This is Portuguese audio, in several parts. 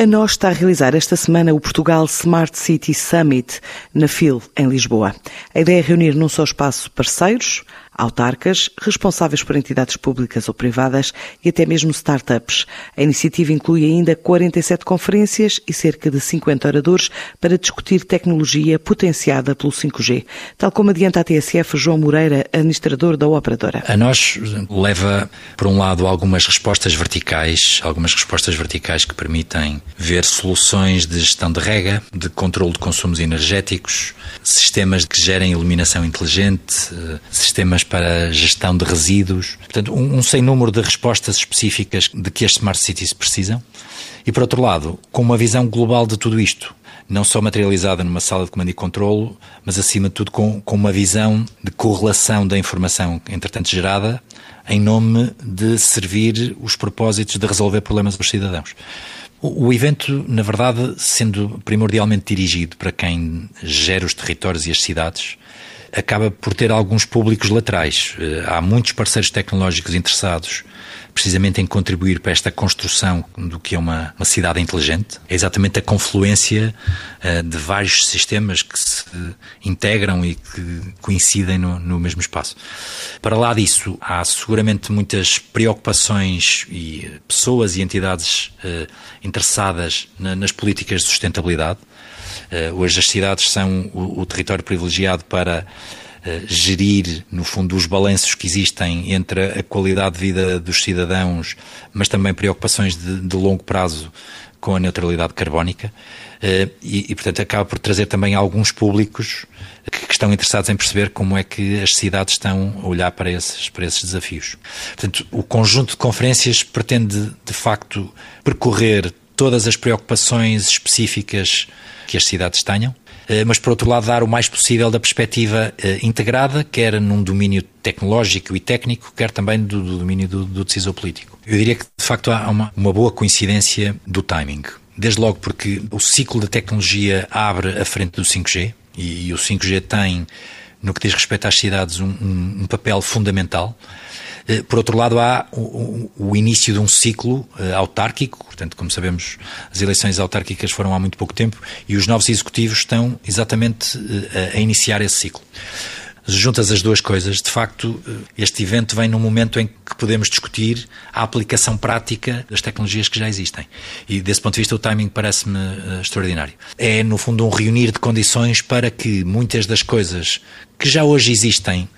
A nós está a realizar esta semana o Portugal Smart City Summit na FIL, em Lisboa. A ideia é reunir num só espaço parceiros, autarcas, responsáveis por entidades públicas ou privadas e até mesmo startups. A iniciativa inclui ainda 47 conferências e cerca de 50 oradores para discutir tecnologia potenciada pelo 5G, tal como adianta a TSF João Moreira, administrador da operadora. A nós leva, por um lado, algumas respostas verticais, algumas respostas verticais que permitem ver soluções de gestão de rega, de controle de consumos energéticos, sistemas que gerem iluminação inteligente, eh, sistemas para gestão de resíduos. Portanto, um, um sem número de respostas específicas de que as smart cities precisam. E, por outro lado, com uma visão global de tudo isto, não só materializada numa sala de comando e controlo, mas acima de tudo com, com uma visão de correlação da informação entretanto gerada em nome de servir os propósitos de resolver problemas dos cidadãos. O, evento, na verdade, sendo primordialmente dirigido para quem gera os territórios e as cidades, acaba por ter alguns públicos laterais. Eh, há muitos parceiros tecnológicos interessados precisamente em contribuir para esta construção do que é uma, uma cidade inteligente. É exatamente a confluência uh, de vários sistemas que se integram e que coincidem no, no, mesmo espaço. Para lá disso, há seguramente muitas preocupações e pessoas e entidades uh, interessadas na, nas políticas de sustentabilidade. Uh, hoje as cidades são o, o território privilegiado para gerir, no fundo, os balanços que existem entre a qualidade de vida dos cidadãos, mas também preocupações de, de longo prazo com a neutralidade carbónica. Uh, e, e, portanto, acaba por trazer também alguns públicos que, que, estão interessados em perceber como é que as cidades estão a olhar para esses, para esses desafios. Portanto, o conjunto de conferências pretende, de facto, percorrer todas as preocupações específicas que as cidades tenham, eh, mas por outro lado dar o mais possível da perspectiva eh, integrada, quer num domínio tecnológico e técnico, quer também do, do domínio do, do, decisor político. Eu diria que de facto há uma, uma boa coincidência do timing. Desde logo porque o ciclo da tecnologia abre a frente do 5G e, e o 5G tem, no que diz respeito às cidades, um, um, um papel fundamental. Eh, por outro lado, há o, o início de um ciclo uh, autárquico, portanto, como sabemos, as eleições autárquicas foram há muito pouco tempo e os novos executivos estão exatamente uh, a iniciar esse ciclo. Juntas as duas coisas, de facto, este evento vem num momento em que podemos discutir a aplicação prática das tecnologias que já existem. E desse ponto de vista, o timing parece-me extraordinário. É, no fundo, um reunir de condições para que muitas das coisas que já hoje existem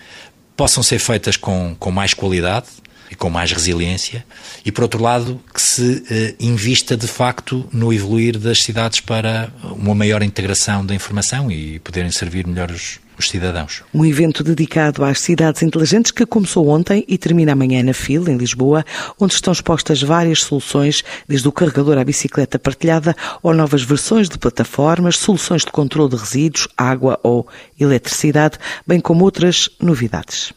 possam ser feitas com, com mais qualidade e com mais resiliência, e por outro lado, que se eh, invista de facto no evoluir das cidades para uma maior integração da informação e poderem servir melhor os, os cidadãos. Um evento dedicado às cidades inteligentes que começou ontem e termina amanhã na FIL, em Lisboa, onde estão expostas várias soluções, desde o carregador à bicicleta partilhada ou novas versões de plataformas, soluções de controle de resíduos, água ou eletricidade, bem como outras novidades.